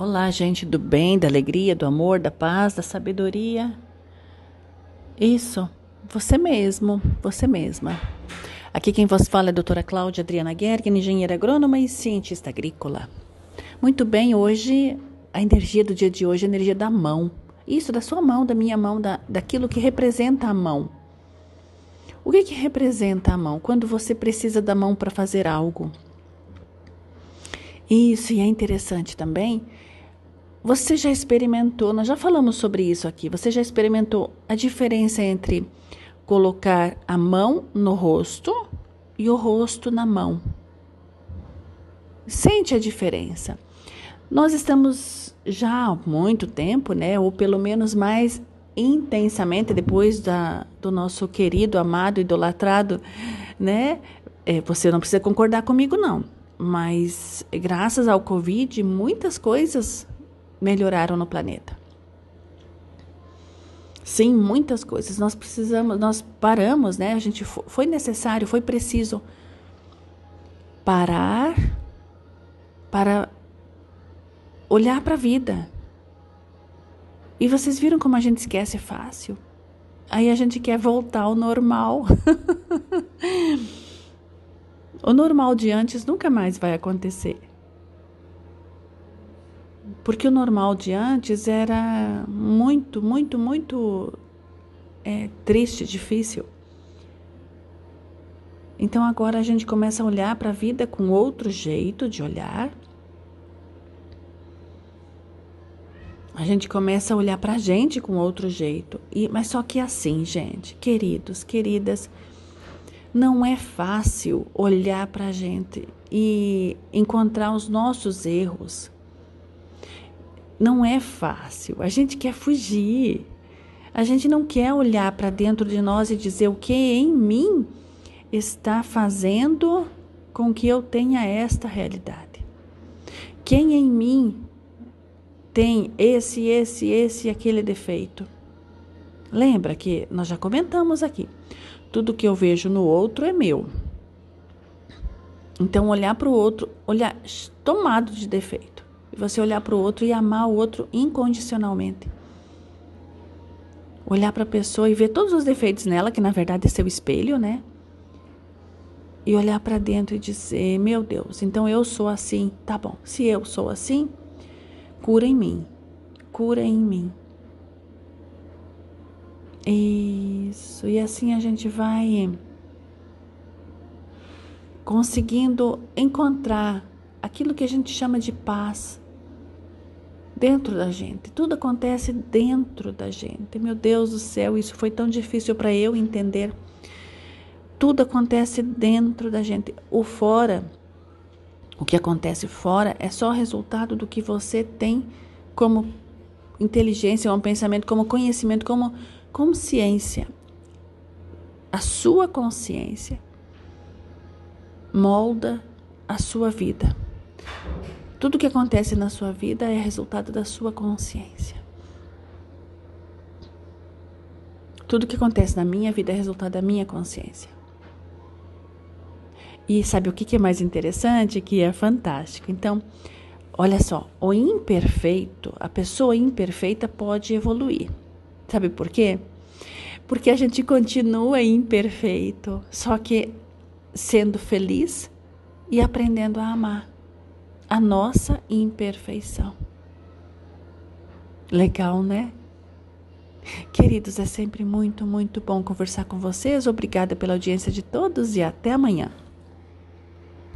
Olá, gente do bem, da alegria, do amor, da paz, da sabedoria. Isso, você mesmo, você mesma. Aqui quem vos fala é a doutora Cláudia Adriana Gergen, engenheira agrônoma e cientista agrícola. Muito bem, hoje, a energia do dia de hoje é a energia da mão. Isso, da sua mão, da minha mão, da, daquilo que representa a mão. O que, que representa a mão? Quando você precisa da mão para fazer algo. Isso, e é interessante também você já experimentou, nós já falamos sobre isso aqui, você já experimentou a diferença entre colocar a mão no rosto e o rosto na mão? Sente a diferença. Nós estamos já há muito tempo, né, ou pelo menos mais intensamente depois da, do nosso querido, amado, idolatrado, né? É, você não precisa concordar comigo, não. Mas graças ao Covid, muitas coisas melhoraram no planeta. Sim, muitas coisas. Nós precisamos, nós paramos, né? A gente foi necessário, foi preciso parar para olhar para a vida. E vocês viram como a gente esquece fácil? Aí a gente quer voltar ao normal. o normal de antes nunca mais vai acontecer. Porque o normal de antes era muito, muito, muito é, triste, difícil. Então agora a gente começa a olhar para a vida com outro jeito de olhar. A gente começa a olhar para a gente com outro jeito. E, mas só que assim, gente, queridos, queridas, não é fácil olhar para a gente e encontrar os nossos erros não é fácil. A gente quer fugir. A gente não quer olhar para dentro de nós e dizer o que em mim está fazendo com que eu tenha esta realidade. Quem em mim tem esse, esse, esse e aquele defeito? Lembra que nós já comentamos aqui. Tudo que eu vejo no outro é meu. Então, olhar para o outro, olhar tomado de defeito você olhar para o outro e amar o outro incondicionalmente. Olhar para a pessoa e ver todos os defeitos nela, que na verdade é seu espelho, né? E olhar para dentro e dizer: Meu Deus, então eu sou assim. Tá bom, se eu sou assim, cura em mim. Cura em mim. Isso. E assim a gente vai conseguindo encontrar aquilo que a gente chama de paz dentro da gente. Tudo acontece dentro da gente. Meu Deus do céu, isso foi tão difícil para eu entender. Tudo acontece dentro da gente. O fora, o que acontece fora é só resultado do que você tem como inteligência, como pensamento, como conhecimento, como consciência. A sua consciência molda a sua vida. Tudo que acontece na sua vida é resultado da sua consciência. Tudo que acontece na minha vida é resultado da minha consciência. E sabe o que é mais interessante? Que é fantástico. Então, olha só, o imperfeito, a pessoa imperfeita pode evoluir. Sabe por quê? Porque a gente continua imperfeito, só que sendo feliz e aprendendo a amar a nossa imperfeição. Legal, né? Queridos, é sempre muito, muito bom conversar com vocês. Obrigada pela audiência de todos e até amanhã.